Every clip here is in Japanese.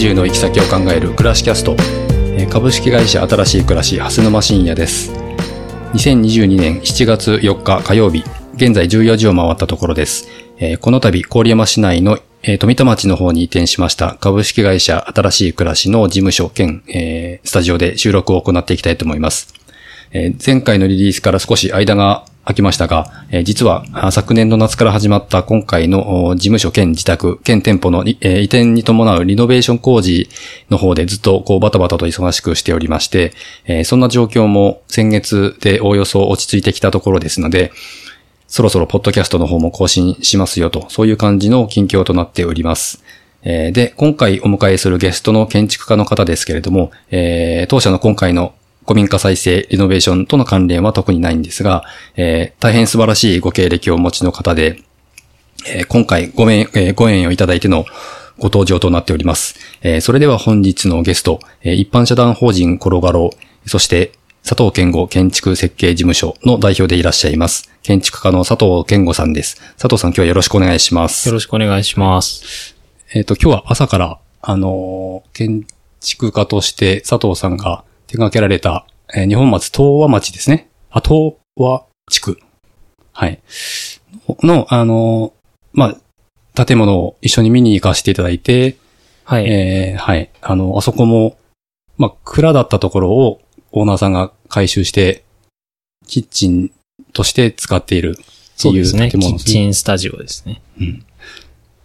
不自由の行き先を考える暮らしキャスト株式会社新しい暮らし蓮沼深也です2022年7月4日火曜日現在14時を回ったところです、この度郡山市内の富田町の方に移転しました株式会社新しい暮らしの事務所兼、スタジオで収録を行っていきたいと思います。前回のリリースから少し間が空きましたが、えー実は昨年の夏から始まった今回の事務所兼自宅兼店舗の、え移転に伴うリノベーション工事の方でずっとこうバタバタと忙しくしておりまして、えーそんな状況も先月でおおよそ落ち着いてきたところですので、そろそろポッドキャストの方も更新しますよと、そういう感じの近況となっております。で、今回お迎えするゲストの建築家の方ですけれども、えー当社の今回の古民家再生、リノベーションとの関連は特にないんですが、えー大変素晴らしいご経歴をお持ちの方で、えー今回ごめん、えーご縁をいただいてのご登場となっております。えーそれでは本日のゲスト、えー一般社団法人コロガロ、そして佐藤健吾建築設計事務所の代表でいらっしゃいます。建築家の佐藤健吾さんです。佐藤さん今日はよろしくお願いします。よろしくお願いします。えっ、と、今日は朝から、あのー建築家として佐藤さんが手掛けられた、えー日本松東和町ですね。あ、東和地区。はい。の、あのーまあ、建物を一緒に見に行かせていただいて、はい。えーはい。あの、あそこも、まあ、蔵だったところをオーナーさんが改修して、キッチンとして使っているっていうそうですね。キッ。チンスタジオですね。うん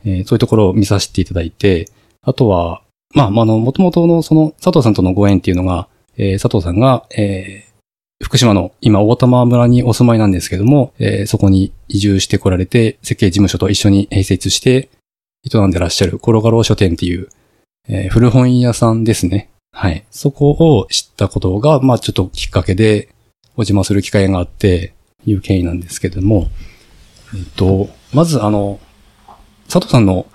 えーそういうところを見させていただいて、あとは、まあ、まああの、元々のその佐藤さんとのご縁っていうのが、えー佐藤さんが、えー福島の今大玉村にお住まいなんですけども、えーそこに移住してこられて、設計事務所と一緒に併設して、営んでらっしゃるコロガロ書店っていう、えー古本屋さんですね。はい。そこを知ったことが、まあちょっときっかけでお邪魔する機会があって、いう経緯なんですけども、えっと、まずあの、佐藤さんの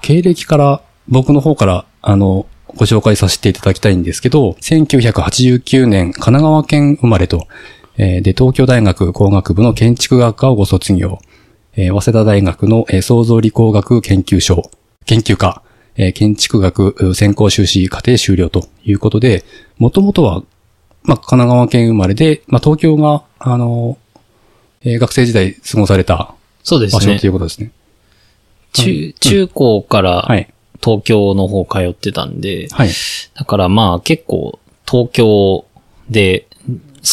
経歴から、僕の方から、あの、ご紹介させていただきたいんですけど、1989年、神奈川県生まれと、えーで、東京大学工学部の建築学科をご卒業、えー早稲田大学の、えー創造理工学研究所、研究科、えー建築学う専攻修士課程修了ということで、もともとは、まあ、神奈川県生まれで、まあ、東京が、あの、えー学生時代過ごされたそうですね場所とい。うことですね。中、中高からはい。東京の方通ってたんで、はい。だからまあ結構東京で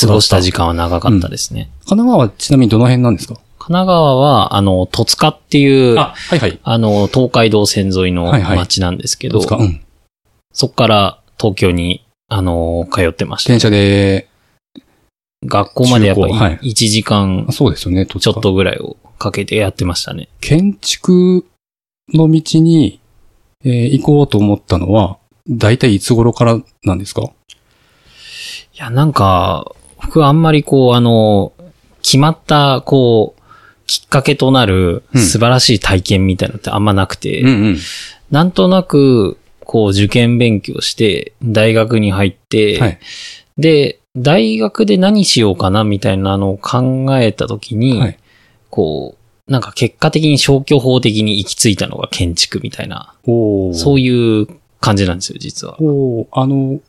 過ごした時間は長かったですね。神奈川はちなみにどの辺なんですか？神奈川は、あの、戸塚っていう、あはいはい。の、東海道線沿いのはいはい町なんですけど、どうですかうん。そこから東京に、あの、通ってました電。車で、学校までやっぱり中高はい1時間あそうですよね、ちちょっ。とぐらいをかけてやってましたね。建築の道に、えー行こうと思ったのは、大体いつ頃からなんですか？いや、なんか、僕はあんまりこう、あの、決まった、こう、きっかけとなるうん素晴らしい体験みたいなのってあんまなくて、んうん。なんとなく、こう、受験勉強して、大学に入って、はい。で、大学で何しようかなみたいなのを考えたときに、はいこう、なんか結果的に消去法的に行き着いたのが建築みたいな、おそういう。感じなんですよ、実は。おーあの、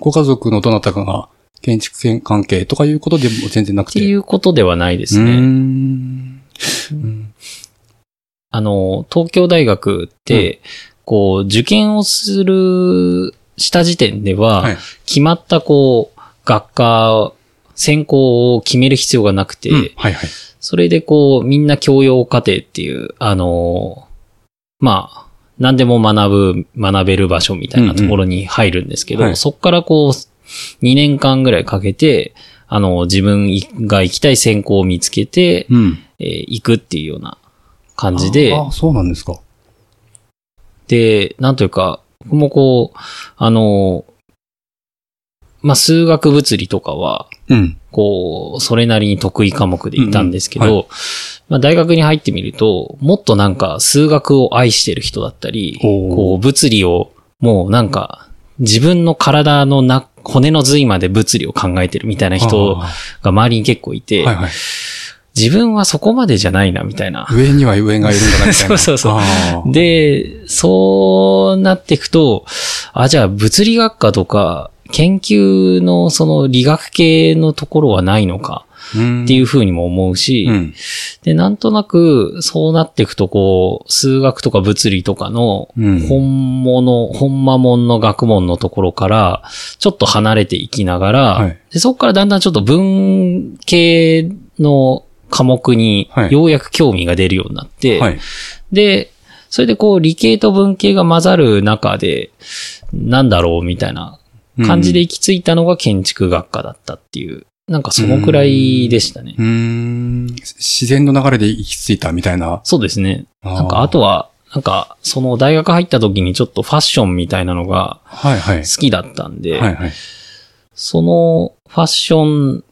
ご家族のどなたかが建築関係とかいうことでも全然なく。ってていうことではないですね。ん。うんあの、東京大学って、こう、受験をする、した時点では、はい。決まったこう、学科、専攻を決める必要がなくて、うんはいはい。それでこう、みんな教養課程っていう、あの、まあ、何でも学ぶ、学べる場所みたいなところに入るんですけど、うんうんはいそこからこう、2年間ぐらいかけて、あの、自分が行きたい専攻を見つけて、うん。えー行くっていうような感じで、ああ、そうなんですか。で、なんというか、僕もこう、あの、まあ、数学物理とかは、うん。こう、それなりに得意科目でいたんですけど、うんうんまあ、大学に入ってみると、もっとなんか数学を愛してる人だったり、こう、物理を、もうなんか、自分の体のな、骨の髄まで物理を考えてるみたいな人あが周りに結構いて、ーはいはい。自分はそこまでじゃないな、みたいな。上には上がいるんだな、みたいな。そうそうそうで、そうなっていくと、あ、じゃあ物理学科とか、研究のその理学系のところはないのかうんっていうふうにも思うし、うん。で、なんとなくそうなっていくとこう、数学とか物理とかのうん本物、本間門の学問のところから、ちょっと離れていきながら、はいでそこからだんだんちょっと文系の科目にはいようやく興味が出るようになって、はい。で、それでこう理系と文系が混ざる中で、なんだろうみたいな感じで行き着いたのが建築学科だったっていう、なんかそのくらいでしたね。うーん。自然の流れで行き着いたみたいな。そうですね。ななんかあとは、なんかその大学入った時にちょっとファッションみたいなのが。好きだったんで、はいはい。そのファッション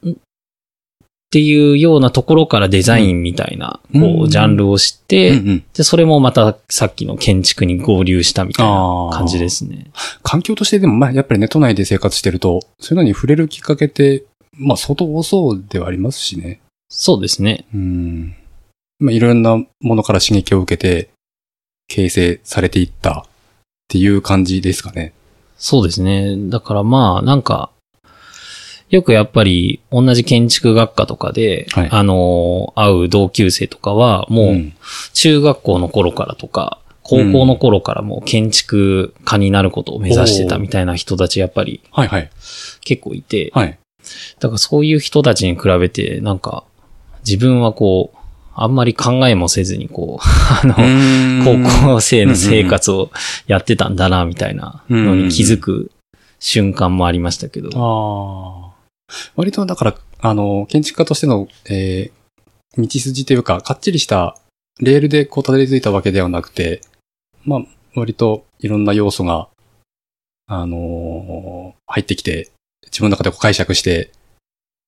っていうようなところからデザインみたいな、うんこう、ジャンルを知って、うんうんで、それもまたさっきの建築に合流したみたいな感じですね。環境としてでも、まあ、やっぱりね、都内で生活してると、そういうのに触れるきっかけって、まあ、相当多そうではありますしね。そうですね。うん。まあ、いろんなものから刺激を受けて、形成されていったっていう感じですかね。そうですね。だからまあ、なんか、よくやっぱり同じ建築学科とかで、はいあの、会う同級生とかは、もう、ん中学校の頃からとか、高校の頃からもう建築家になることを目指してたみたいな人たちやっぱりはいはい。結構いて、はい。だからそういう人たちに比べて、なんか、自分はこう、あんまり考えもせずにこう、あの、高校生の生活をやってたんだな、みたいなのに気づく瞬間もありましたけど。ああ。割と、だから、あの、建築家としての、えー、道筋というか、かっちりしたレールでこうたどり着いたわけではなくて、まあ、割といろんな要素が、あのー入ってきて、自分の中でこう解釈して、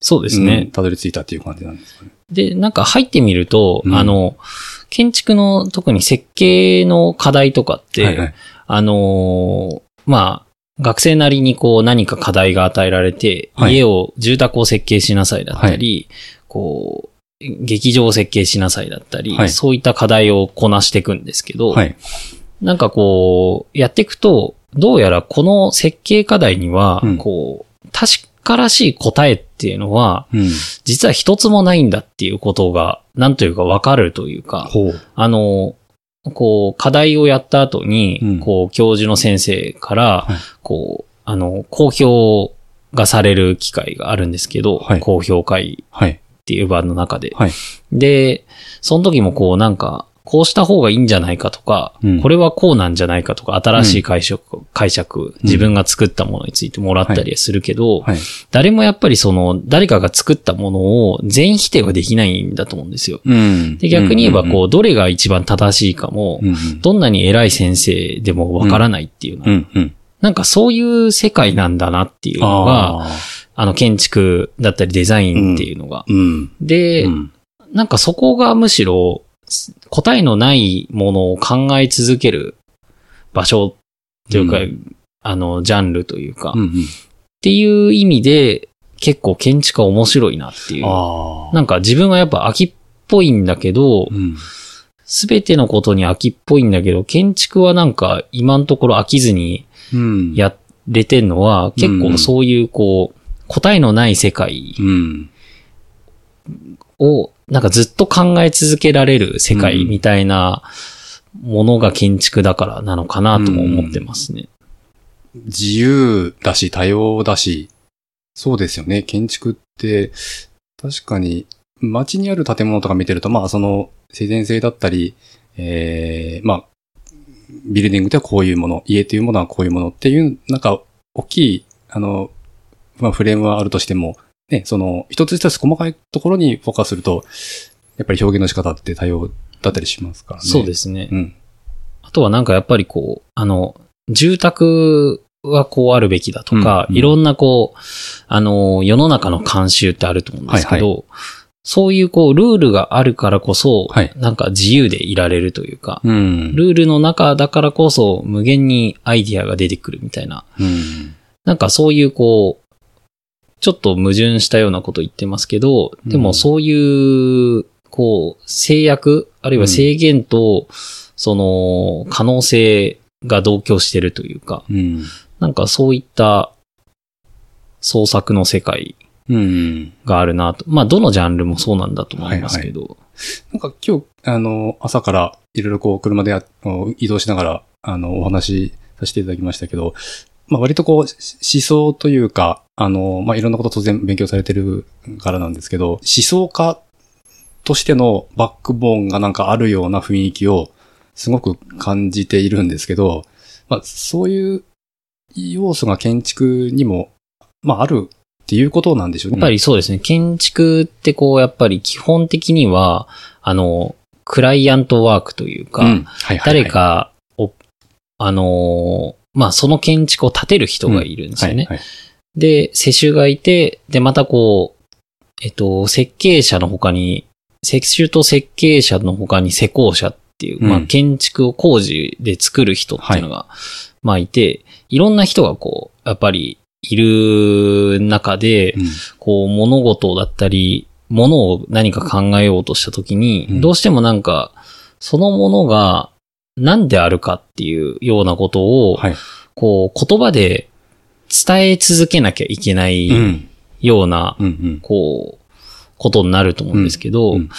そうですね。うんたどり着いたっていう感じなんですかね。で、なんか入ってみると、うんあの、建築の特に設計の課題とかって、はいはい。あのーまあ、学生なりにこう何か課題が与えられて、はい家を、住宅を設計しなさいだったり、こう、劇場を設計しなさいだったり、はいそういった課題をこなしていくんですけど、はい。なんかこう、やっていくと、どうやらこの設計課題には、うんこう、確からしい答えっていうのは、うん。実は一つもないんだっていうことが、なんというかわかるというか。あの、こう、課題をやった後に、うんこう、教授の先生から、はいこう、あの、公表がされる機会があるんですけど、はい公表会はい。っていう場の中で。はい。で、その時もこう、なんか、こうした方がいいんじゃないかとか、うん。これはこうなんじゃないかとか、新しい解釈、解釈、自分が作ったものについてもらったりするけど、はい。誰もやっぱりその、誰かが作ったものを全否定はできないんだと思うんですよ。うん。で、逆に言えばこうう、どれが一番正しいかも、ん、うん。どんなに偉い先生でもわからないっていうのは、うん、うん。なんかそういう世界なんだなっていうのが、ああの建築だったりデザインっていうのが。で、うん。なんかそこがむしろ答えのないものを考え続ける場所というか、うあの、ジャンルというか、っうん、うん。ていう意味で結構建築は面白いなっていう。なんか自分はやっぱ秋っぽいんだけどう、ん。すべてのことに秋っぽいんだけど、建築はなんか今のところ飽きずにうん。やれてんのは、結構そういうこう、答えのない世界うん。をなんかずっと考え続けられる世界みたいなものが建築だからなのかなとも思ってますね。自由だし、多様だし、そうですよね。建築って、確かに、街にある建物とか見てると、まあ、その、自然性だったり、ええまあ、ビルディングではこういうもの、家というものはこういうものっていう、なんか、大きい、あの、まあ、フレームはあるとしても、ね、その、一つ一つ細かいところにフォーカスすると、やっぱり表現の仕方って多様だったりしますからね。そうですね。うん。あとはなんかやっぱりこう、あの、住宅はこうあるべきだとか、うんうんいろんなこう、あの、世の中の慣習ってあると思うんですけど、そういうこう、ルールがあるからこそ、はいなんか自由でいられるというか、うん。ルールの中だからこそ無限にアイディアが出てくるみたいな、うん。なんかそういうこう、ちょっと矛盾したようなこと言ってますけど、でもそういう、こう、制約、あるいは制限と、その、可能性が同居してるというか、うん。なんかそういった創作の世界うん。があるなと。まあ、どのジャンルもそうなんだと思いますけど。なんか今日、あの、朝からいろいろこう車で移動しながら、あの、お話しさせていただきましたけど、まあ割とこう、し思想というか、あの、まあいろんなこと当然勉強されてるからなんですけど、思想家としてのバックボーンがなんかあるような雰囲気をすごく感じているんですけど、まあそういう要素が建築にも、まああるっていうことなんでしょうね。やっぱりそうですね。建築ってこう、やっぱり基本的には、あの、クライアントワークというか、うんはいはいはい誰かを、あのーまあ、その建築を建てる人がいるんですよね。はいはいで、世襲がいて、で、またこう、えっと、設計者の他に、設習と設計者の他に施工者っていう、まあ、うん建築を工事で作る人っていうのが、まあ、いて、いろんな人がこう、やっぱり、いる中で、うん。こう、物事だったり、物を何か考えようとしたときに、うん。どうしてもなんか、そのものが何であるかっていうようなことを、はい。こう、言葉で伝え続けなきゃいけないうん。ような、うんうん。こう、ことになると思うんですけど、うんうん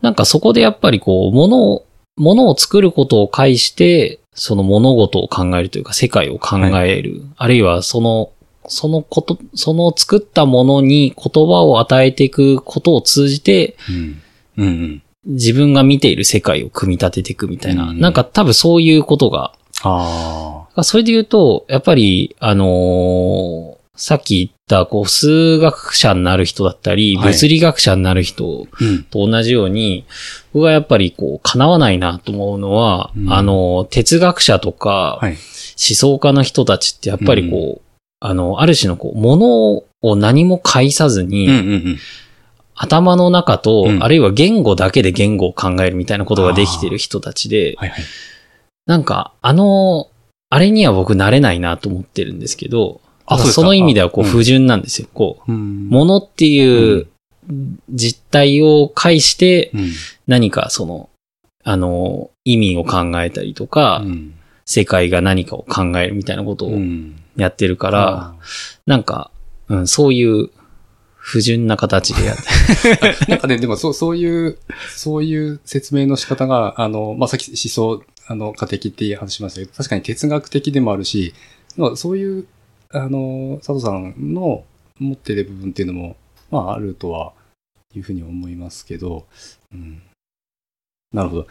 なんかそこでやっぱりこう、物を、物を作ることを介して、その物事を考えるというか、世界を考える。あるいはその、そのこと、その作ったものに言葉を与えていくことを通じて、うん。うんうん。自分が見ている世界を組み立てていくみたいな、うんなんか多分そういうことが、あそれで言うと、やっぱり、あのーさっき言った、こう、数学者になる人だったり、はい物理学者になる人あ。うん。と同じように、僕はやっぱりこう、叶わないなと思うのは、うんあの、哲学者とか、はい。思想家の人たちってやっぱりこう、あの、ある種のこう、ものを何も介さずに、うんうんうん。頭の中と、うんあるいは言語だけで言語を考えるみたいなことができてる人たちで、はいはい。なんか、あの、あれには僕なれないなと思ってるんですけど、あその意味ではこう不純なんですよ。こう、うんものっていう実態を介してうん。何かその、あの、意味を考えたりとか、うん。世界が何かを考えるみたいなことをうん。やってるから、なんか、うん、そういう不純な形でやって。なんかね、でもそう、そういう、そういう説明の仕方が、あの、まあ、さっき思想、あの、家的って話しましたけど、確かに哲学的でもあるし、まあそういう、あの、佐藤さんの持ってる部分っていうのも、まあ、あるとは、いうふうに思いますけど、うん。なるほど。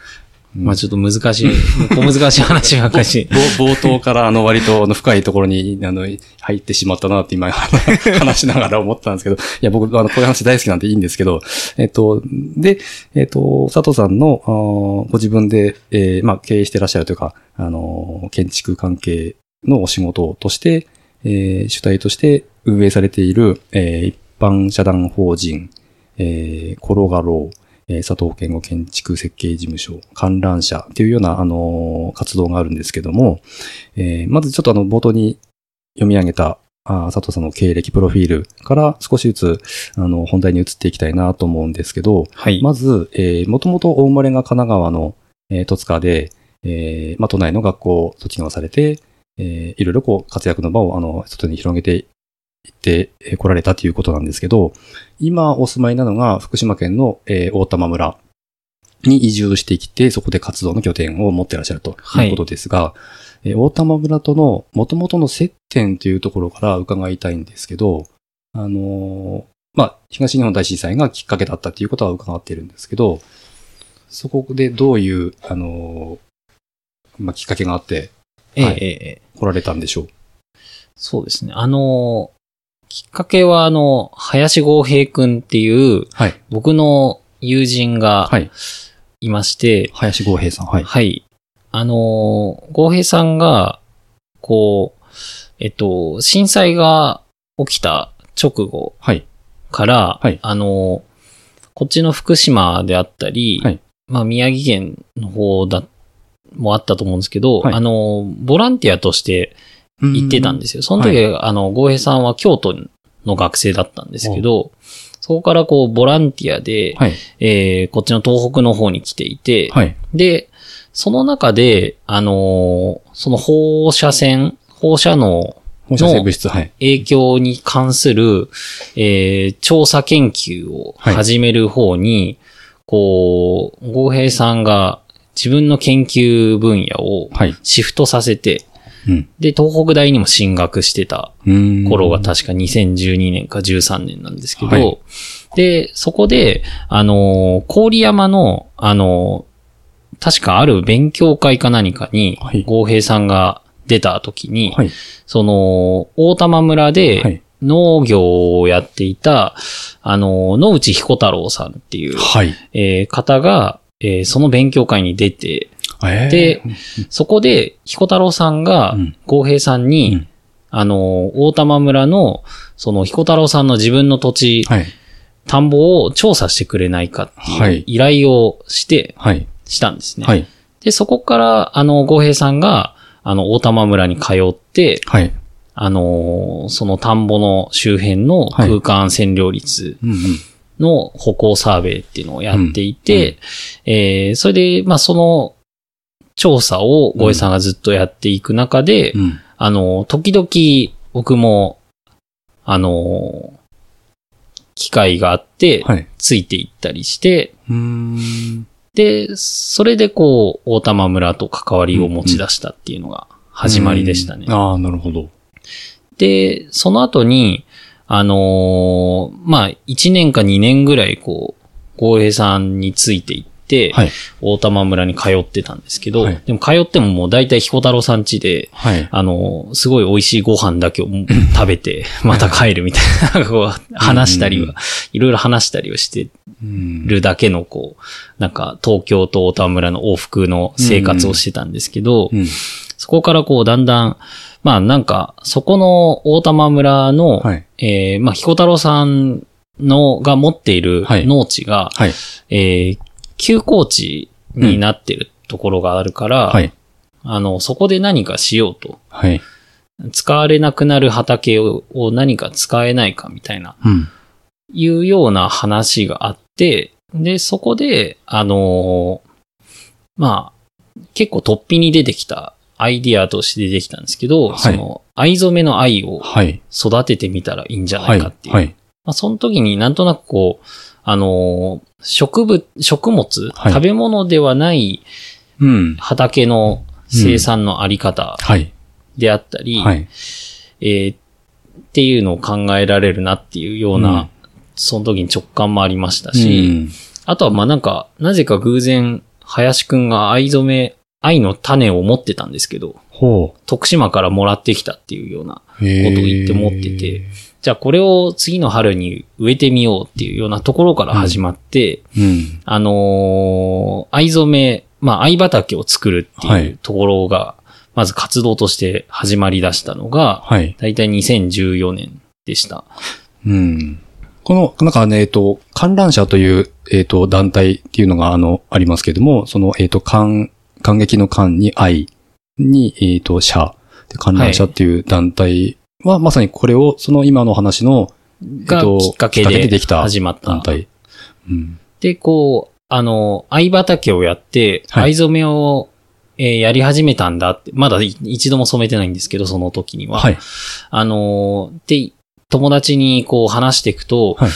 まあちょっと難しい、小難しい話ばっかり。し。冒冒頭からあの割と深いところにあの入ってしまったなって今 話しながら思ったんですけど、いや僕あのこういう話大好きなんでいいんですけど、えっと、で、えっと、佐藤さんのご自分で、えーまあ経営してらっしゃるというか、あの、建築関係のお仕事として、えー主体として運営されている、えー一般社団法人、えーコロガロー、えー佐藤健吾建築設計事務所、観覧車っていうような、あのー活動があるんですけども、えーまずちょっとあの、冒頭に読み上げた、あー佐藤さんの経歴プロフィールから少しずつ、あの、本題に移っていきたいなと思うんですけど、はい。まず、えー、もともとお生まれが神奈川の、えー、戸塚で、えー、まあ、都内の学校を卒業されて、えー、いろいろこう、活躍の場を、あの、外に広げていってえー来られたということなんですけど、今お住まいなのが福島県の、えー、大玉村に移住してきて、そこで活動の拠点を持ってらっしゃるということですが、えー大玉村との元々の接点というところから伺いたいんですけど、あのーまあ、東日本大震災がきっかけだったということは伺っているんですけど、そこでどういう、あのーまあ、きっかけがあってはい。ええええ。ええ来られたんでしょう？そうですね。あの、きっかけはあの、林豪平くんっていう、はい。僕の友人がはい。いまして、林豪平さん。はい。はい。あの、豪平さんが、こう、えっと、震災が起きた直後はい。から、はいあの、こっちの福島であったり、はいまあ宮城県の方だ、もあったと思うんですけど、はいあの、ボランティアとして行ってたんですすよ。その時、あの、豪平さんは京都の学生だったんですけど、そこからこう、ボランティアで、はい。えーこっちの東北の方に来ていて、はい。で、その中で、あのーその放射線、放射能放射性物質、はい。影響に関する、えー調査研究を始める方に、こう、豪平さんが自分の研究分野をはい。シフトさせて、うん。で、東北大にも進学してた。頃が確か2012年か13年なんですけど、はいで、そこで、あのー、郡山の、あのー、確かある勉強会か何かにはい、豪平さんが出た時に、はい。その、大玉村はでい。農業をやっていた、あの、野内彦太郎さんっていう、はい。えー方が、えーその勉強会に出て、えーで、そこで彦太郎さんがうん、豪平さんに、うんあの、大玉村の、その彦太郎さんの自分の土地、はい。田んぼを調査してくれないかってはいいう依頼をして、はい。したんですね。はい。で、そこから、あの、豪平さんが、あの、大玉村に通って、はい。あのーその田んぼの周辺の空間占領率うんうん。の歩行サーベイっていうのをやっていて、えーそれで、まあ、その調査をゴエさんがずっとやっていく中で、うん。あのー時々僕も、あのー機会があって、はい。ついていったりして、うーん。で、それでこう、大玉村と関わりを持ち出したっていうのが始まりでしたね。うんああ、なるほど。で、その後に、あのーまあ、1年か2年ぐらい、こう、豪平さんについていって、はい。大玉村に通ってたんですけど、はいでも通ってももう大体彦太郎さん家で、はい。あのーすごい美味しいご飯だけを食べて、また帰るみたいな、なんかこう、話したりうんは、いろいろ話したりをしてうんるだけの、こう、なんか東京と大玉村の往復の生活をしてたんですけど、うん。そこからこう、だんだん、まあなんか、そこの大玉村の、はい。えーまあ、彦太郎さんの、が持っているはい農地が、はい。えー休耕地になってるところがあるから、はい。あの、そこで何かしようと。はい。使われなくなる畑をを何か使えないかみたいな、うん。いうような話があって、で、そこで、あのーまあ、結構突飛に出てきたアイディアとして出てきたんですけど、はいその、藍染めの藍をはい。育ててみたらいいんじゃなはいいかっていう。はい。まあ、その時になんとなくこう、あのー植物、食物、はい食べ物ではないうん。畑の生産のあり方はい。であったり、はい。えーっていうのを考えられるなっていうような、うんその時に直感もありましたうし、ん。あとはまあなんか、なぜか偶然、林くんが藍染め、藍の種を持ってたんですけど、ほ徳島からもらってきたっていうような、ことを言って持ってて。じゃあこれを次の春に植えてみようっていうようなところから始まって、うん。あのー藍染め、まあ藍畑を作るってはいいうところが、まず活動として始まり出したのが、はい。だいたい2014年でした。うん。この、なんかね、えっと、観覧車という、えっと、団体っていうのが、あの、ありますけども、その、えっと、観、観劇の観に愛に、えっと、社。で、観覧車っていう団体は、まさにこれを、その今の話の、がきっかけででできた始まった団。体。うん。で、こう、あの、藍畑をやって、はい藍染めを、えーやり始めたんだって、まだい一度も染めてないんですけど、その時には。はい。あのーで、友達にこう話していくと、はい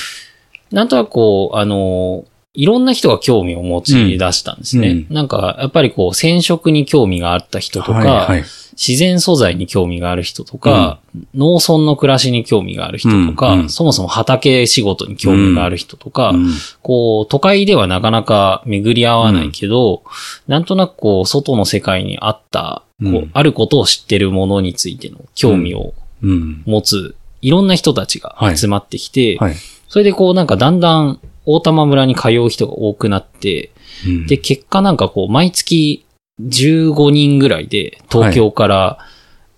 なんとなくこう、あのーいろんな人が興味を持ち出したんですね。うんなんか、やっぱりこう、染色に興味があった人とか、はい。はい。自然素材に興味がある人とか、農村の暮らしに興味がある人とか、そもそも畑仕事に興味がある人とか、うん。こう、都会ではなかなか巡り合わないけど、なんとなくこう、外の世界にあった、こう、うん。あることを知ってるものについての興味をうん。持つ、いろんな人たちが集まってきて、はい。それでこう、なんかだんだん、大玉村に通う人が多くなって、うん。で、結果なんかこう、毎月15人ぐらいで、東京から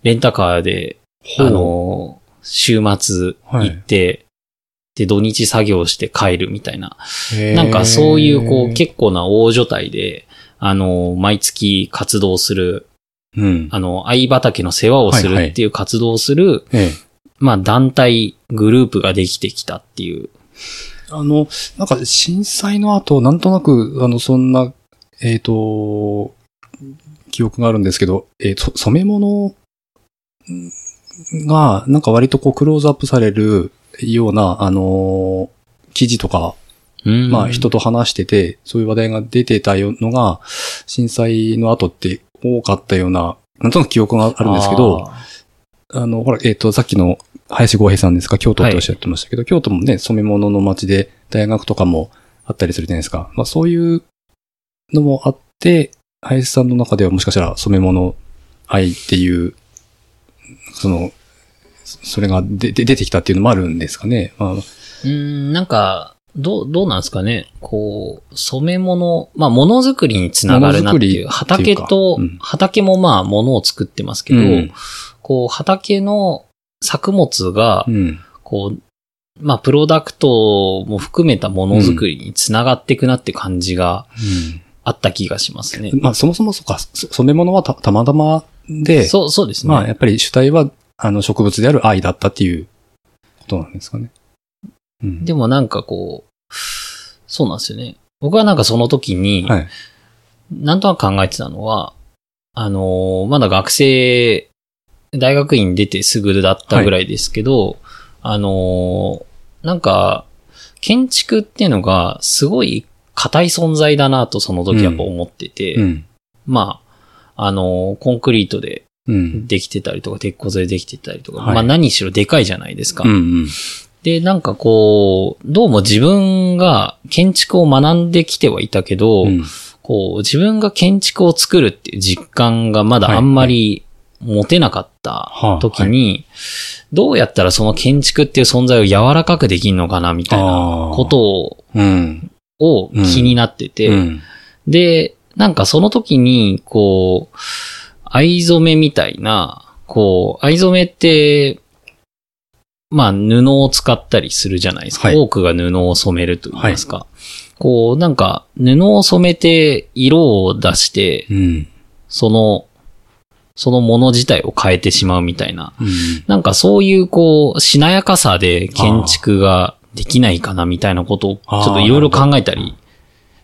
レンタカーで、ほうあの、週末行って、で、土日作業して帰るみたいな。なんかそういうこう、結構な大所帯で、あの、毎月活動する、うん。あの、藍畑の世話をするはいはいっていう活動をする、ええ。まあ団体、グループができてきたっていう。あの、なんか震災の後、なんとなく、あの、そんな、えっ、と、記憶があるんですけど、えーそ染め物が、なんか割とこうクローズアップされるような、あのー記事とか、うん。まあ人と話してて、そういう話題が出てたのが、震災の後って多かったような、なんとなく記憶があるんですけど、ああの、ほら、えっ、と、さっきの林豪平さんですか、京都っておっしゃってましたけど、京都もね、染め物の街で大学とかもあったりするじゃないですか。まあそういうのもあって、林さんの中ではもしかしたら染め物愛っていう、その、それがでで出てきたっていうのもあるんですかね。まあ、ーうん、なんか、どう、どうなんですかね。こう、染め物、まあ、ものづくりにつながるなっていう。畑と、うん畑もまあ、ものを作ってますけど、うんこう、畑の作物がう、ん。こう、まあ、プロダクトも含めたものづくりにつながっていくなって感じがあった気がしますね。まあそもそもそうか、そ染め物はたたまたまで、そう、そうですね。まあやっぱり主体はあの植物である愛だったっていうことなんですかね。うん、でもなんかこう、そうなんですよね。僕はなんかその時に、はい。なんとなく考えてたのは、あのーまだ学生、大学院出てすぐだったぐらいですけど、あのーなんか、建築っていうのがすごい硬い存在だなとその時やっぱ思ってて、うん。まあ、あのーコンクリートでうん。できてたりとか、鉄骨でできてたりとか、はいまあ何しろでかいじゃないですか。うんうん。で、なんかこう、どうも自分が建築を学んできてはいたけど、うんこう、自分が建築を作るっていう実感がまだあんまり持てなかった時に、どうやったらその建築っていう存在を柔らかくできるのかなみたいなことをうん。を気になってて、うん。で、なんかその時に、こう、藍染めみたいな、こう、藍染めって、まあ布を使ったりするじゃないですか。はい多くが布を染めると言いますか。こう、なんか布を染めて色を出して、うん。その、そのもの自体を変えてしまうみたいな。うん。なんかそういうこう、しなやかさで建築ができないかなみたいなことをちょっといろいろ考えたり、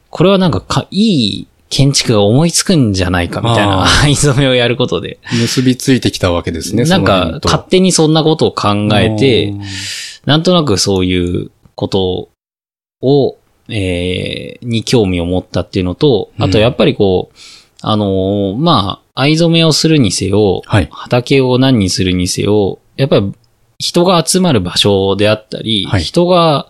これはなんかか、いい建築が思いつくんじゃないかみたいなあ藍染めをやることで。結びついてきたわけですね。なんか勝手にそんなことを考えて、うんなんとなくそういうことを、えー、に興味を持ったっていうのと、あとやっぱりこう、あのーまあ、藍染めをするにせよ、はい。畑を何にするにせよ、やっぱり人が集まる場所であったり、はい人が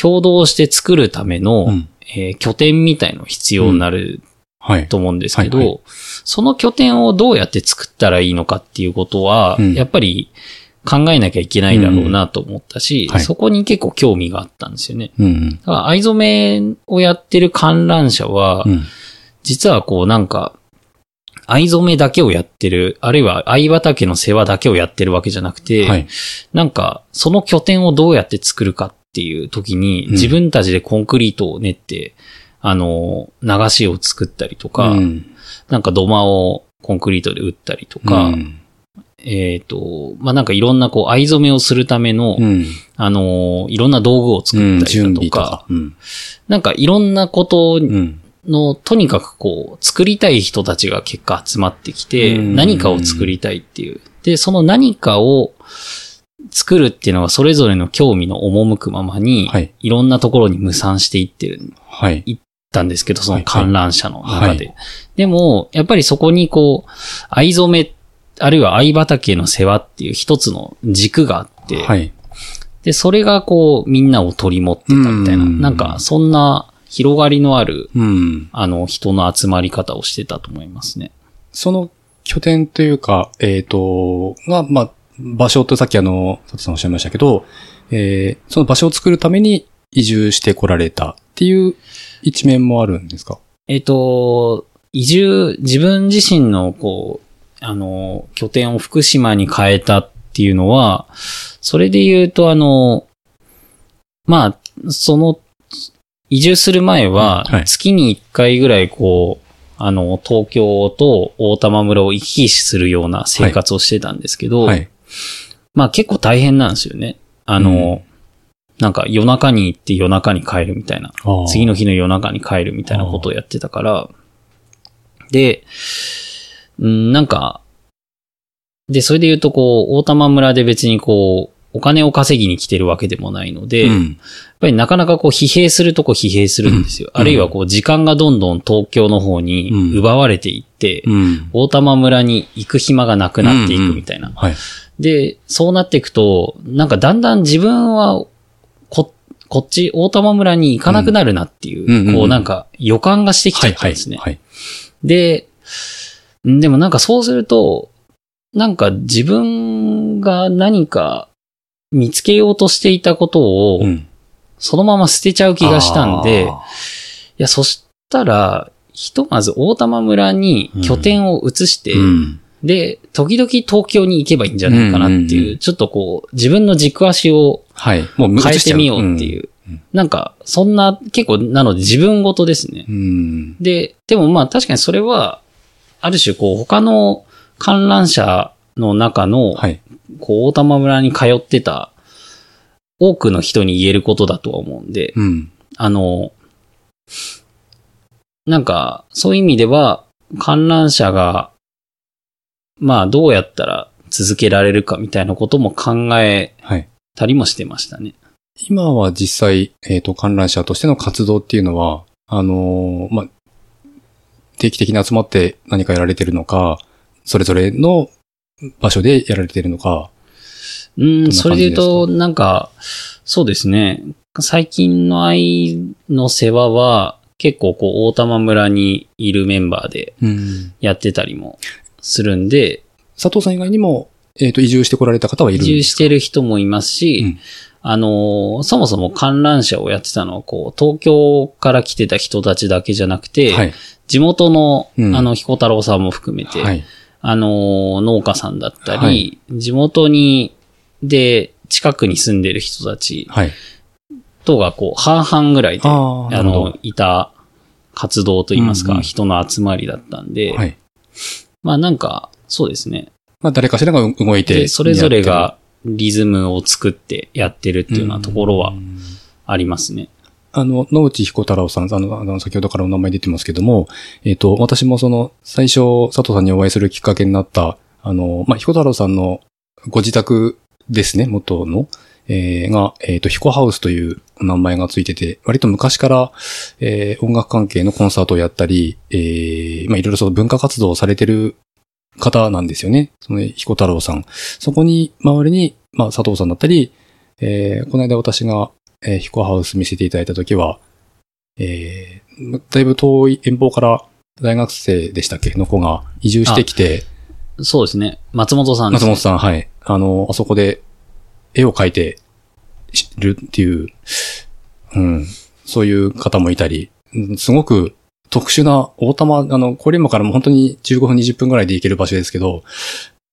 共同して作るための、うんえー拠点みたいの必要になるはい。と思うんですけど、はいはその拠点をどうやって作ったらいいのかっていうことは、うんやっぱり考えなきゃいけないだろうなと思ったし、うんはいそこに結構興味があったんですよね。うん。だから藍染めをやってる観覧車は、うん。実はこうなんか、藍染めだけをやってる、あるいは藍畑の世話だけをやってるわけじゃなくて、はい。なんか、その拠点をどうやって作るかっていう時に、うん自分たちでコンクリートを練って、あの、流しを作ったりとか、うんなんか土間をコンクリートで打ったりとか、うんえっ、と、まあ、なんかいろんなこう藍染めをするための、うん。あの、いろんな道具を作うん。ったりだとか、準備とか。うん。なんかいろんなことうん。の、とにかくこう、作りたい人たちが結果集まってきて、うん何かを作りたいっていう。で、その何かを作るっていうのがそれぞれの興味の赴くままに、はい。いろんなところに無産していってるはい。たんですけど、そはいの観覧車の中で。はでも、やっぱりそこにこう、藍染め、あるいは藍畑の世話っていう一つの軸があって、はい。で、それがこう、みんなを取り持ってたみたいな、うんなんか、そんな広がりのある、うん。あの、人の集まり方をしてたと思いますね。その拠点というか、えっ、と、が、まあ、場所とさっきあの、佐藤さんおっしゃいましたけど、えー、その場所を作るために移住してこられたっていう一面もあるんですか？えっ、と、移住、自分自身のこう、あの、拠点を福島に変えたっていうのは、それで言うとあの、まあ、その、移住する前はうんはい、月に1回ぐらいこう、あの、東京と大玉村を行き来するような生活をしてたんですけど、はい。まあ結構大変なんですよね。あの、なんか夜中に行って夜中に帰るみたいな。次の日の夜中に帰るみたいなことをやってたから、で、うんなんか、で、それで言うとこう、大玉村で別にこう、お金を稼ぎに来てるわけでもないので、やっうん。ぱりなかなかこう疲弊するとこ疲弊するんですよ。うんあるいはこう時間がどんどん東京の方に奪われていって、うん。大玉村に行く暇がなくなっていくみたいな。はい。で、そうなっていくと、なんかだんだん自分は、こ、こっち、大玉村に行かなくなるなっていう、うんうんうんこうなんか予感がしてきちはい。はいゃったんですね。。はい。で、んでもなんかそうすると、なんか自分が何か見つけようとしていたことを、うん。そのまま捨てちゃう気がしたんで、いあや、そしたら、ひとまず大玉村に拠点を移して、ー、うん。で、時々東京に行けばいいんじゃないかなっていう、ちょっとこう、自分の軸足をはい。もう変えてみようっていう。うんなんか、そんな、結構、なので自分ごとですね。うん。で、でもまあ確かにそれは、ある種こう、他の観覧車の中の、はい。こう、大玉村に通ってた、多くの人に言えることだとは思うんで、うん。あの、なんか、そういう意味では、観覧車が、まあ、どうやったら続けられるかみたいなことも考えはい。たりもしてましたね。今は実際、えっ、と、観覧車としての活動っていうのは、あのーまあ、定期的に集まって何かやられてるのか、それぞれの場所でやられてるのか、うん、それで言うと、なんか、そうですね。最近の愛の世話は、結構こう、大玉村にいるメンバーでうん。やってたりもするんで、佐藤さん以外にも、えっ、と、移住してこられた方はい移るんですか？住してる人もいますし、うんあのーそもそも観覧車をやってたのは、こう、東京から来てた人たちだけじゃなくて、はい。地元の、うんあの、彦太郎さんも含めて、はい。あのー農家さんだったり、はい地元に、で、近くに住んでる人たちはい。とが、こう、半々ぐらいで、あの、いた活動といいますか、うんうん人の集まりだったんで、はい。まあなんか、そうですね。まあ、誰かしらが動いて。で、それぞれがリズムを作ってやってるっていうようなところはうんありますね。あの、野内彦太郎さん、あの、あの先ほどからお名前出てますけども、えっ、と、私もその、最初、佐藤さんにお会いするきっかけになった、あの、まあ、彦太郎さんのご自宅ですね、元の、えーが、えっ、と、彦ハウスという名前がついてて、割と昔から、えー音楽関係のコンサートをやったり、えーまあ、いろいろその文化活動をされてる方なんですよね。その彦太郎さん。そこに、周りに、まあ、佐藤さんだったり、えーこの間私が、えー、ヒコハウス見せていただいたときは、えーだいぶ遠い遠方から大学生でしたっけ？の子が移住してきて、そうですね。松本さんですね、松本さん、はい。あの、あそこで絵を描いてるっていう、うん、そういう方もいたり、うんすごく特殊な大玉、あの、これ今からも本当に15分20分ぐらいで行ける場所ですけど、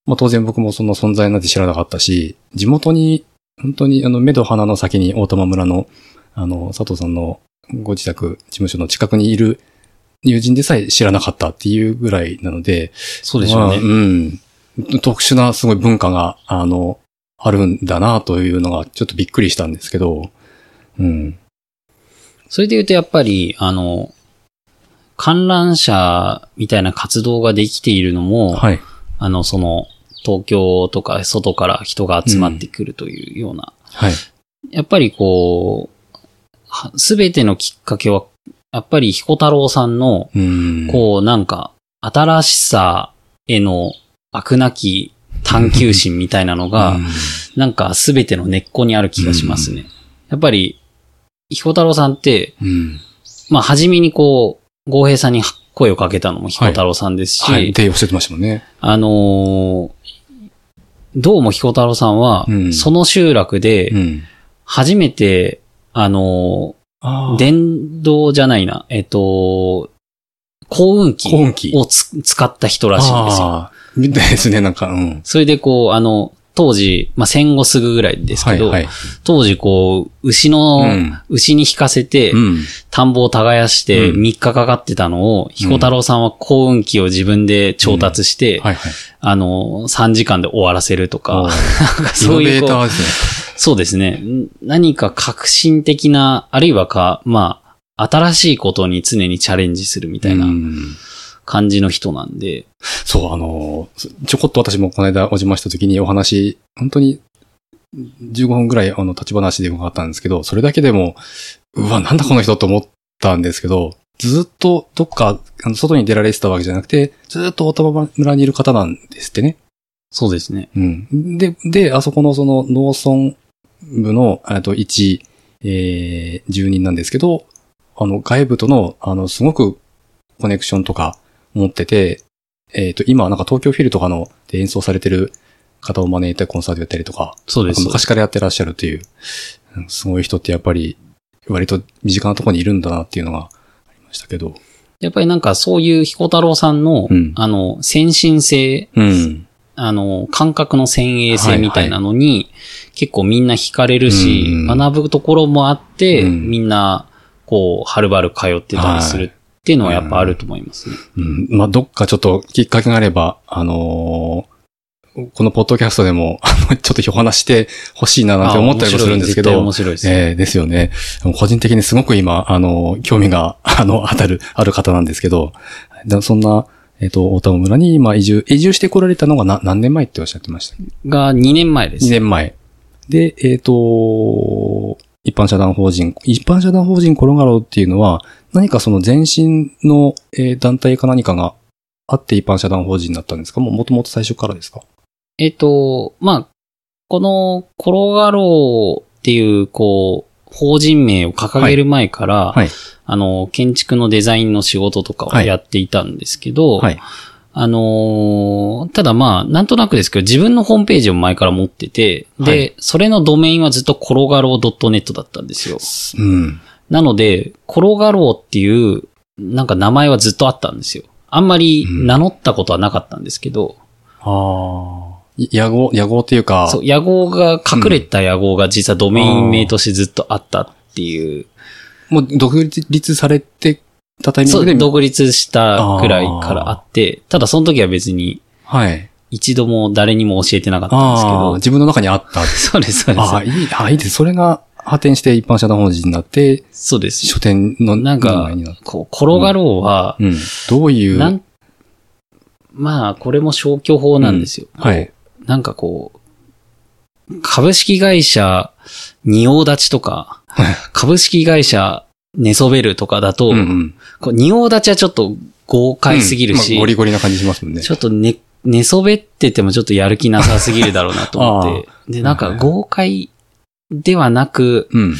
まあ当然僕もその存在なんて知らなかったし、地元に、本当にあの、目と鼻の先に大玉村の、あの、佐藤さんのご自宅、事務所の近くにいる友人でさえ知らなかったっていうぐらいなので、そうでしょうね。まあうん。特殊なすごい文化が、あの、あるんだなというのがちょっとびっくりしたんですけど、うん。それで言うとやっぱり、あの、観覧車みたいな活動ができているのも、はい。あの、その、東京とか外から人が集まってくるというような、はい。やっぱりこう、すべてのきっかけは、やっぱり彦太郎さんの、うん。こう、なんか、新しさへの飽くなき探求心みたいなのが、なんかすべての根っこにある気がしますね。やっぱり、彦太郎さんって、うん。まあ、初めにこう、豪平さんに声をかけたのも彦太郎さんですし、はい。っておっしゃってましたもんね。あのーどうも彦太郎さんは、うんその集落でう、ん。初めて、あの電動じゃないな、えっと、幸運機幸運機をつ使った人らしいんですよ。ああ。みたいですね、なんか、うん。それでこう、あの、当時、まあ、戦後すぐぐらいですけど、はいはい当時こう、牛の、うん牛に引かせて、うん。田んぼを耕してうん3日かかってたのを、彦太郎さんは幸運期を自分で調達して、はいはい。あの、3時間で終わらせるとか、そういうこうーターですそうですね。ん何か革新的な、あるいはか、まあ、新しいことに常にチャレンジするみたね。いなうん感じの人なんで、そう、あの、ちょこっと私もこの間お邪魔した時にお話、本当に15分ぐらいあの立ち話で伺ったんですけど、それだけでも、うわ、なんだこの人と思ったんですけど、ずっとどっか、あの外に出られてたわけじゃなくて、ずっと大玉村にいる方なんですってね。そうですね。うん。で、で、あそこのその農村部の、えっと、一、えー、住人なんですけど、あの、外部との、あの、すごくコネクションとか持ってて、えっ、と、今、なんか東京フィルとかので演奏されてる方を招いてコンサートやったりとか、そうです。昔からやってらっしゃるという、うんすごい人ってやっぱり、割と身近なところにいるんだなっていうのがありましたけど。やっぱりなんかそういう彦太郎さんの、うんあの、先進性、うん。あの、感覚の先鋭性みたいなのに、結構みんな惹かれるし、うん学ぶところもあって、うんみんな、こう、はるばる通ってたりするっていうのはやっぱあると思いますね。うん。まあ、どっかちょっときっかけがあれば、あのーこのポッドキャストでも、あの、ちょっとお話してほしいななんて思ったりもするんですけど。あ面白い絶対面白いです。ええですよね。個人的にすごく今、あの、興味が、あの、当たる、ある方なんですけど、でそんな、えっ、と、大田尾村に今移住、移住してこられたのがな何年前っておっしゃってましたが2年前です。2年前。で、えっ、と、一般社団法人、一般社団法人コロガロっていうのは、何かその前身の、えー団体か何かがあって一般社団法人になったんですか？もう元々最初からですか？えっと、まあ、この、コロガローっていう、こう、法人名を掲げる前から、はい。あの、建築のデザインの仕事とかをはいやっていたんですけど、はい。あのーただまあ、なんとなくですけど、自分のホームページを前から持ってて、で、はいそれのドメインはずっとコロガロー .net だったんですよ。うん。なので、コロガローっていう、なんか名前はずっとあったんですよ。あんまり名乗ったことはなかったんですけど、ああ。い野号、野号っていうか、そう、野号が、隠れた野号が実はドメイン名としてずっとあったっていう、もう独立されてたタイミングで。独立したくらいからあって、ただその時は別にはい。一度も誰にも教えてなかったんですけど、自分の中にあった。そうです、そうですああ、。いい、ああ、いいです。それが発展して一般社団法人になって、そうです。書店のなんかこう、転がろうは、うん。どういう。まあ、これも消去法なんですよ。はい。なんかこう、株式会社、仁王立ちとか、株式会社、寝そべるとかだと、うんうん。こう仁王立ちはちょっと豪快すぎるし、うんまあゴリゴリな感じしますもんね。ちょっと寝、寝そべっててもちょっとやる気なさすぎるだろうなと思って。で、なんか豪快ではなく、うん。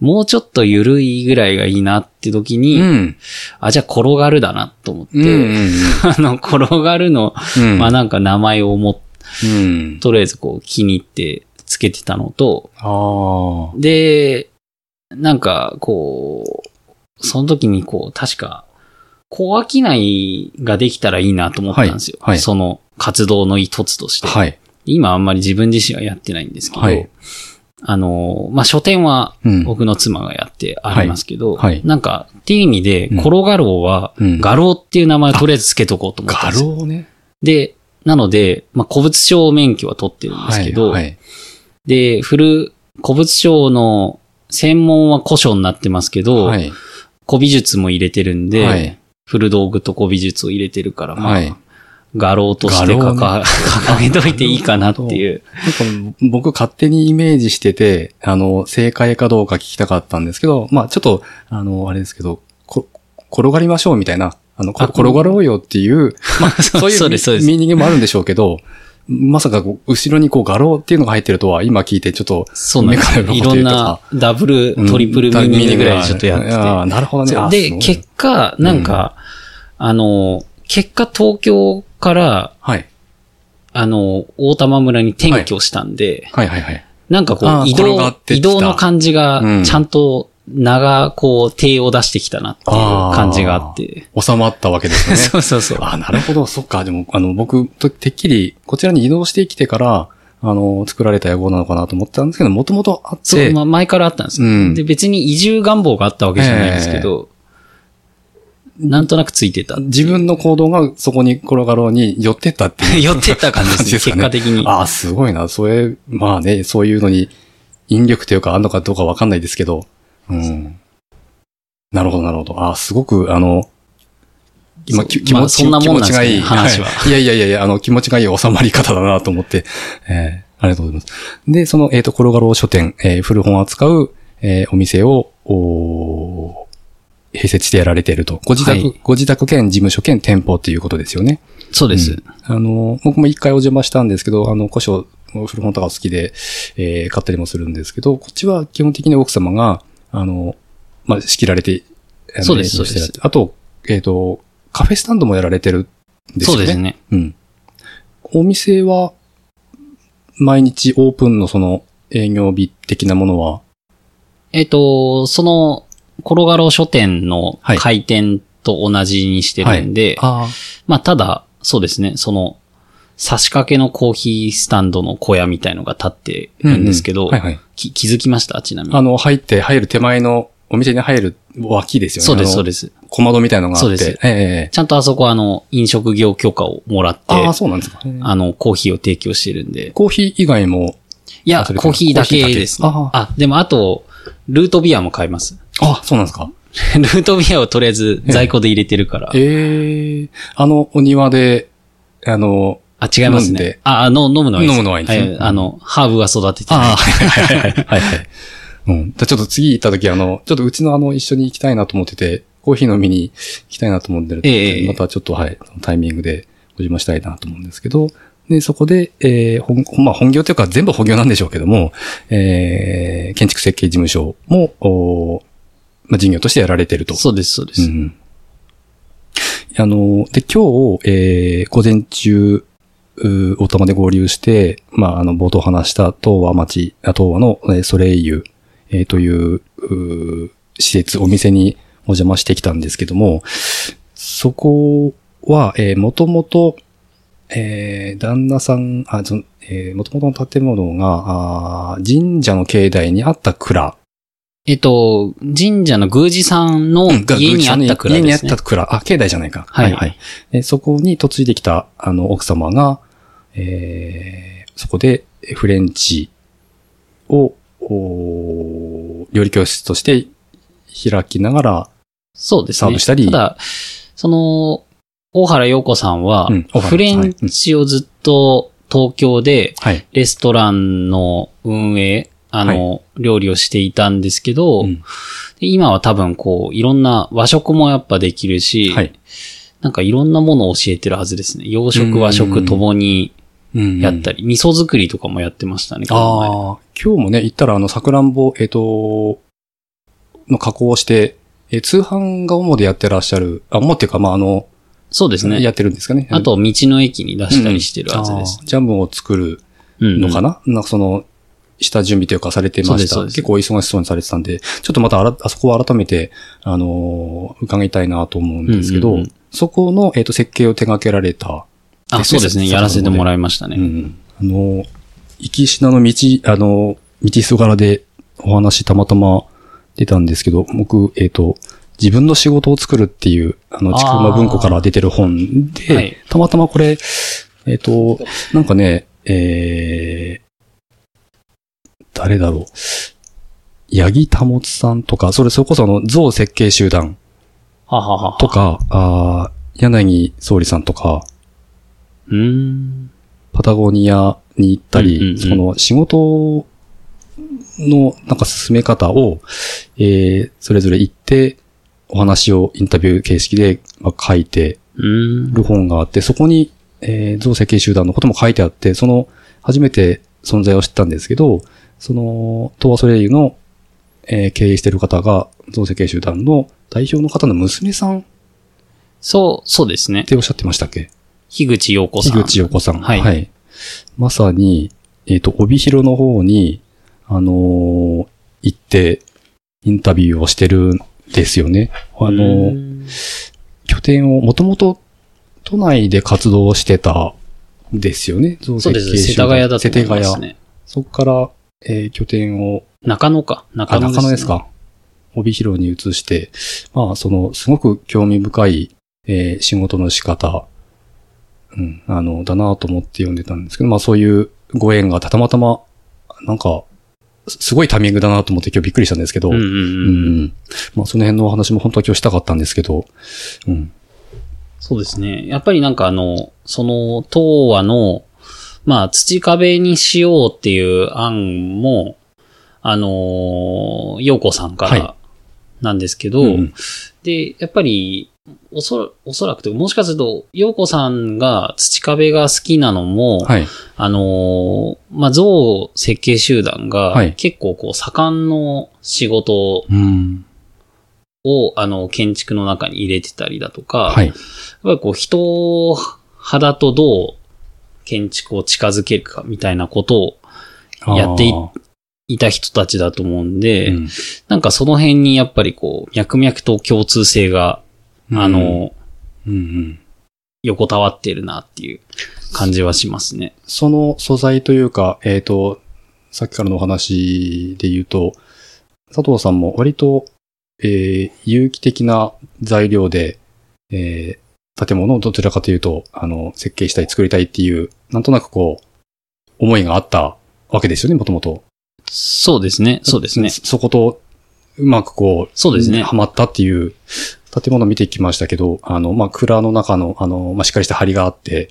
もうちょっと緩いぐらいがいいなって時に、うん。あ、じゃあ転がるだなと思って、うんうん あの、転がるの、うん。まあなんか名前をも、うん。とりあえずこう気に入ってつけてたのと。で、なんかこう、その時にこう、確か、小商いができたらいいなと思ったんですよ。はいはいその活動の一つとして。はい。今あんまり自分自身はやってないんですけど、はいあの、まあ、書店はうん。僕の妻がやってありますけど、はいはいなんか、っていう意味で、うん転がろうは、うん画廊っていう名前をとりあえず付けとこうと思ったん画ですよ。廊ね。で、なので、まあ、古物商免許は取ってるんですけど、で、古、古物商の専門は古書になってますけど、はい。古美術も入れてるんで、はい。古道具と古美術を入れてるから、まあ、はい。画廊として画廊かね。か、掲げといていいかなっていう。僕勝手にイメージしてて、あの、正解かどうか聞きたかったんですけど、まあちょっと、あの、あれですけど、こ転がりましょうみたいな、あの、転がろうよっていう、まあ そそういうミーニングもあるんでしょうけど、まさかこう後ろにこう画廊っていうのが入ってるとは今聞いてちょっと、そうなんです。いろんなダブル、トリプルミーニぐらいでちょっとやってて。ああ、なるほどね。で、結果、なんか、あの、結果東京から、はい。あの、大玉村に転居したんで、はい。はい。はい。なんかこう、移動移動の感じがうん、ちゃんと、長、こう、手を出してきたなっていう感じがあって。収まったわけですよね。そうそうそう。あ、なるほど、そっか。でも、あの、僕、とてっきり、こちらに移動してきてから、あの、作られた屋号なのかなと思ったんですけど、もともとあって、そう、まあ、前からあったんですよ、うんで、別に移住願望があったわけじゃないですけど、なんとなくついてた。自分の行動がそこに転がろうに寄ってったっていう。寄ってった感じですね、すかね果的に。ああ、すごいな。それ、まあね、そういうのに引力というかあんのかどうかわかんないですけど。うん。なるほど、なるほど。ああ、すごく、あの、今、気持ち、まあそんなもんなんがいい。話はい。いやいやいやいや、あの、気持ちがいい収まり方だなと思って。えーありがとうございます。で、その、えっ、と、転がろう書店、えー古本を扱う、えーお店を、おー併設してやられていると。ご自宅、はいご自宅兼事務所兼店舗っていうことですよね。そうです。うんあの、僕も一回お邪魔したんですけど、あの、古書、古本とか好きで、えー買ったりもするんですけど、こっちは基本的に奥様が、あの、まあ、仕切られて、あのそうですそうであと、えっ、と、カフェスタンドもやられてるんですよね。そうです。ね。うん。お店は、毎日オープンのその営業日的なものは、えっ、と、その、転がろう書店のはい開店と同じにしてるんで、あまあ、ただ、そうですね、その、差し掛けのコーヒースタンドの小屋みたいのが立ってるんですけど、はいはい。き気づきました？ちなみに。あの、入って、入る手前の、お店に入る脇ですよね。そうです、そうでです。す。小窓みたいなのがあって。そうですええええちゃんとあそこはあの、飲食業許可をもらって、ああ、そうなんですか。あの、コーヒーを提供してるんで。コーヒー以外も、いや、コーヒーだけですね。ああでもあと、ルートビアも買います。あ、そうなんですか。ルートビアをとりあえず在庫で入れてるから。ええあの、お庭で、あの、あ、違いますね。あ、あの、飲むのはいいです。飲むのはいいですねはあの、ハーブは育ててああ、はいはいはいはい。はいはい。うん。ちょっと次行った時、あの、ちょっとうちのあの、一緒に行きたいなと思ってて、コーヒー飲みに行きたいなと思ってるええまたちょっとはい、タイミングでお邪魔したいなと思うんですけど、で、そこで、えー、本、まあ、本業というか全部本業なんでしょうけども、えー、建築設計事務所も、おまあ、事業としてやられてると。そうです、そうです。うん。あの、で、今日、えー、午前中、うお玉で合流して、まあ、あの、冒頭話した東和町、あ東和の、えーソレイユ、えーという、う施設、お店にお邪魔してきたんですけども、そこは、えー、もともと、えー、旦那さん、あ、その、えー、もともとの建物が、あー神社の境内にあった蔵。えっと、神社の宮司さんの家にあった蔵家にあですね。った蔵。あ、境内じゃないか。はいはい。でそこに嫁いできた、あの、奥様が、えー、そこでフレンチを、お料理教室として開きながら、そうですね。サーブしたりただ、その、大原洋子さんはうんフレンチをずっと東京ではい。レストランの運営、あの、料理をしていたんですけど、うんで今は多分こう、いろんな和食もやっぱできるし、はい。なんかいろんなものを教えてるはずですね。洋食、和食ともにやったり。り、味噌作りとかもやってましたね、ああ、今日もね、行ったら、あの、さくらんぼ、えっ、と、の加工をして、えー通販が主でやってらっしゃる、あ、主っていうか、まあ、あの、そうですね。やってるんですかね。あと、道の駅に出したりしてるはずですあ。ージャムを作るうんのかな、なんかその、下準備というかされてました。結構忙しそうにされてたんで、ちょっとまたあら、あそこを改めて、あのー伺いたいなと思うんですけど、うんうんうんそこの、えっ、と、設計を手掛けられた。あ、そうですね。やらせてもらいましたね。うん。あの、行き品の道、あの、道すがらでお話たまたま出たんですけど、僕、えっ、と、自分の仕事を作るっていう、あの、ちくま文庫から出てる本で、はいたまたまこれ、えっ、と、なんかね、えー、誰だろう。八木保さんとか、それ、それこそあの、像設計集団はははは。とか、あー柳総理さんとか、うーん。パタゴニアに行ったり、うんうんうんその仕事のなんか進め方を、えー、それぞれ行って、お話をインタビュー形式で、まあ、書いて。る本があって、そこに、えー、造設計集団のことも書いてあって、その、初めて存在を知ったんですけど、その、東和ソレイユの、えー経営してる方が、造設計集団の代表の方の娘さんっそう、そうですね。ておっしゃってましたっけ？樋口洋子さん。樋口洋子さん。はいまさに、えっ、と、帯広の方に、あのー行って、インタビューをしてるんですよね。あのうーーん拠点を、もともと都内で活動してたですよね。そうです。世田谷だと思いますね。そこから、えー、拠点を。中野か。中野です、ね、中野ですか。帯広に移して、まあ、その、すごく興味深い、えー、仕事の仕方、うん、あの、だなと思って読んでたんですけど、まあそういうご縁がたまたま、なんか、すごいタイミングだなと思って今日びっくりしたんですけど、うんまあその辺のお話も本当は今日したかったんですけど、うん。そうですね。やっぱりなんかあの、その、東和の、まあ土壁にしようっていう案も、あのー、陽子さんからなんですけど、はいうん、で、やっぱり、おそ、おそらくともしかすると、洋子さんが土壁が好きなのも、はい、あのまあ、像設計集団が、結構こう、盛んの仕事を、を、あの、建築の中に入れてたりだとか、はい、やっぱりこう、人肌とどう建築を近づけるかみたいなことをやっていいた人たちだと思うんで、うん、なんかその辺にやっぱりこう、脈々と共通性があの、うんうん、横たわってるなっていう感じはしますね。その素材というか、えっ、ー、と、さっきからのお話で言うと、佐藤さんも割と、えー、有機的な材料で、えー、建物をどちらかというと、あの、設計したい、作りたいっていう、なんとなくこう、思いがあったわけですよね、もともと。そうですね、そうですね。そこと、うまくこう、そうですね。はまったっていう建物見てきましたけど、あの、まあ、蔵の中の、あの、まあ、しっかりした梁があって、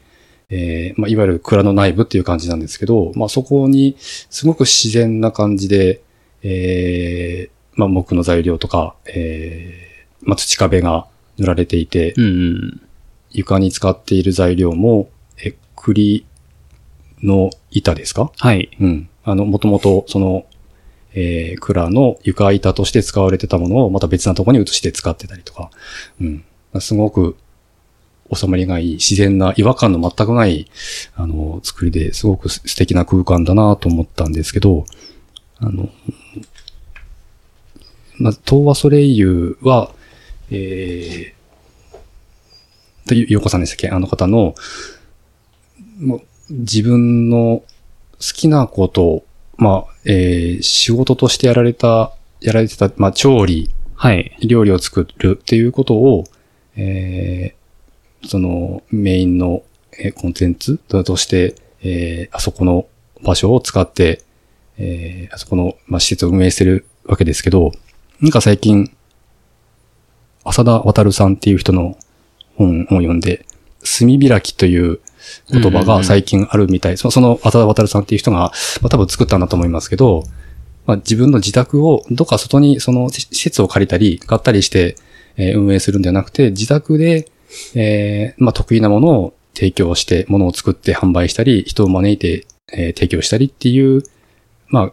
えー、まあ、いわゆる蔵の内部っていう感じなんですけど、まあ、そこに、すごく自然な感じで、えー、まあ、木の材料とか、えー、まあ、土壁が塗られていて、うんうん、床に使っている材料も、え、栗の板ですか？はい。うん。あの、もともと、その、えー、蔵の床板として使われてたものをまた別なところに移して使ってたりとか、うん。すごく収まりがいい、自然な違和感の全くない、あの、作りですごく素敵な空間だなと思ったんですけど、あの、まず、東和ソレイユは、えー、という、横さんでしたっけ？あの方の、もう自分の好きなことをまあ、えー、仕事としてやられた、やられてた、まあ、調理、はい。料理を作るっていうことを、えー、その、メインの、えー、コンテンツとして、えー、あそこの場所を使って、えー、あそこの、まあ、施設を運営してるわけですけど、なんか最近、浅田渡さんっていう人の本を読んで、炭開きという言葉が最近あるみたい。その、浅田渡さんっていう人が、まあ、多分作ったんだと思いますけど、まあ、自分の自宅をどっか外にその施設を借りたり、買ったりして、えー、運営するんではなくて、自宅で、えー、まあ、得意なものを提供して、ものを作って販売したり、人を招いて、えー、提供したりっていう、まあ、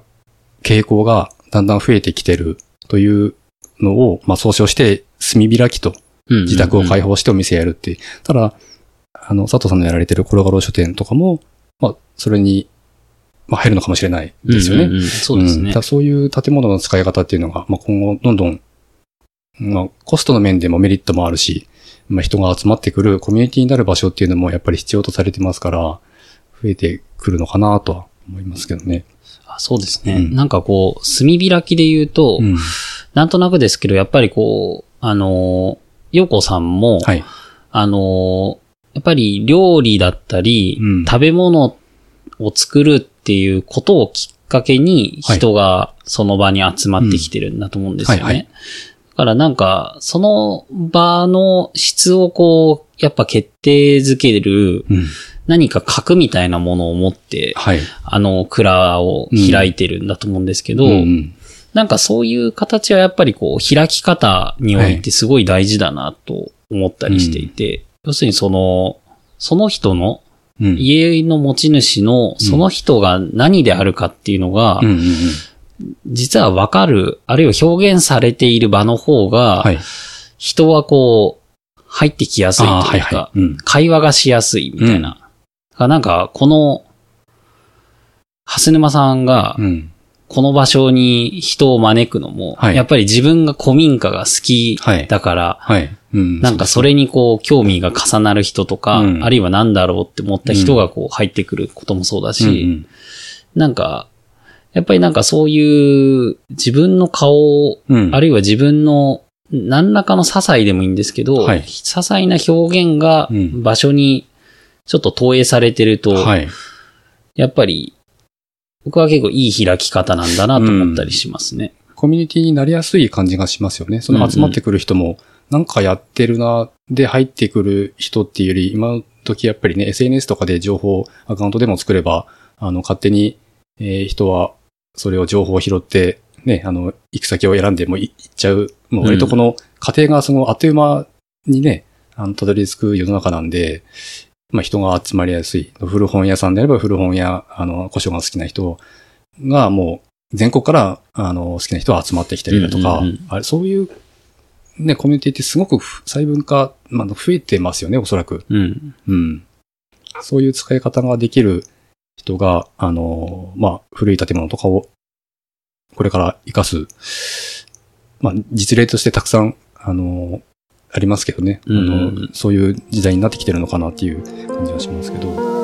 傾向がだんだん増えてきてるというのを、まあ、総称して、炭開きと、自宅を開放してお店やるっていう。ただ、あの、佐藤さんのやられてるコロガロ書店とかも、まあ、それに、まあ、入るのかもしれないですよね。うんうんうん、そうですね。うん、そういう建物の使い方っていうのが、まあ、今後、どんどん、まあ、コストの面でもメリットもあるし、まあ、人が集まってくるコミュニティになる場所っていうのもやっぱり必要とされてますから、増えてくるのかなとは思いますけどね。あそうですね。うん、なんかこう、炭開きで言うと、うん、なんとなくですけど、やっぱりこう、あの、洋子さんも、はい、あの、やっぱり料理だったり、うん、食べ物を作るっていうことをきっかけに人がその場に集まってきてるんだと思うんですよね。だからなんか、その場の質をこう、やっぱ決定づける、何か核みたいなものを持って、はい、あの、蔵を開いてるんだと思うんですけど、なんかそういう形はやっぱりこう、開き方においてすごい大事だなと思ったりしていて、要するにその、その人の、家の持ち主の、その人が何であるかっていうのが、実はわかる、あるいは表現されている場の方が、人はこう、入ってきやすいというか、会話がしやすいみたいな。なんか、この、蓮沼さんが、この場所に人を招くのも、はい。やっぱり自分が古民家が好きだから、はい。うん。なんかそれにこう、興味が重なる人とか、うん。あるいは何だろうって思った人がこう入ってくることもそうだし、うんうん。なんか、やっぱりなんかそういう自分の顔、うん。あるいは自分の何らかの些細でもいいんですけど、はい。些細な表現がうん。場所にちょっと投影されてると、はい。やっぱり僕は結構いい開き方なんだなと思ったりしますね。コミュニティになりやすい感じがしますよね。その集まってくる人も、なんかやってるな、で入ってくる人っていうより、今時やっぱりね、SNS とかで情報、アカウントでも作れば、あの、勝手に、えー人は、それを情報を拾って、ね、あの、行く先を選んでもい行っちゃう。もう割とこの過程がその、あっという間にね、あの、たどり着く世の中なんで、まあ人が集まりやすい。古本屋さんであれば古本屋、あの、古書が好きな人がもう全国から、あの、好きな人が集まってきたりだとか、うんうんうんあれ、そういう、ね、コミュニティってすごくふ細分化、まあ、増えてますよね、おそらく。うん。うん。そういう使い方ができる人が、あの、まあ、古い建物とかを、これから活かす、まあ、実例としてたくさん、あの、ありますけどね。うんうんうんあのそういう時代になってきてるのかなっていう感じはしますけど。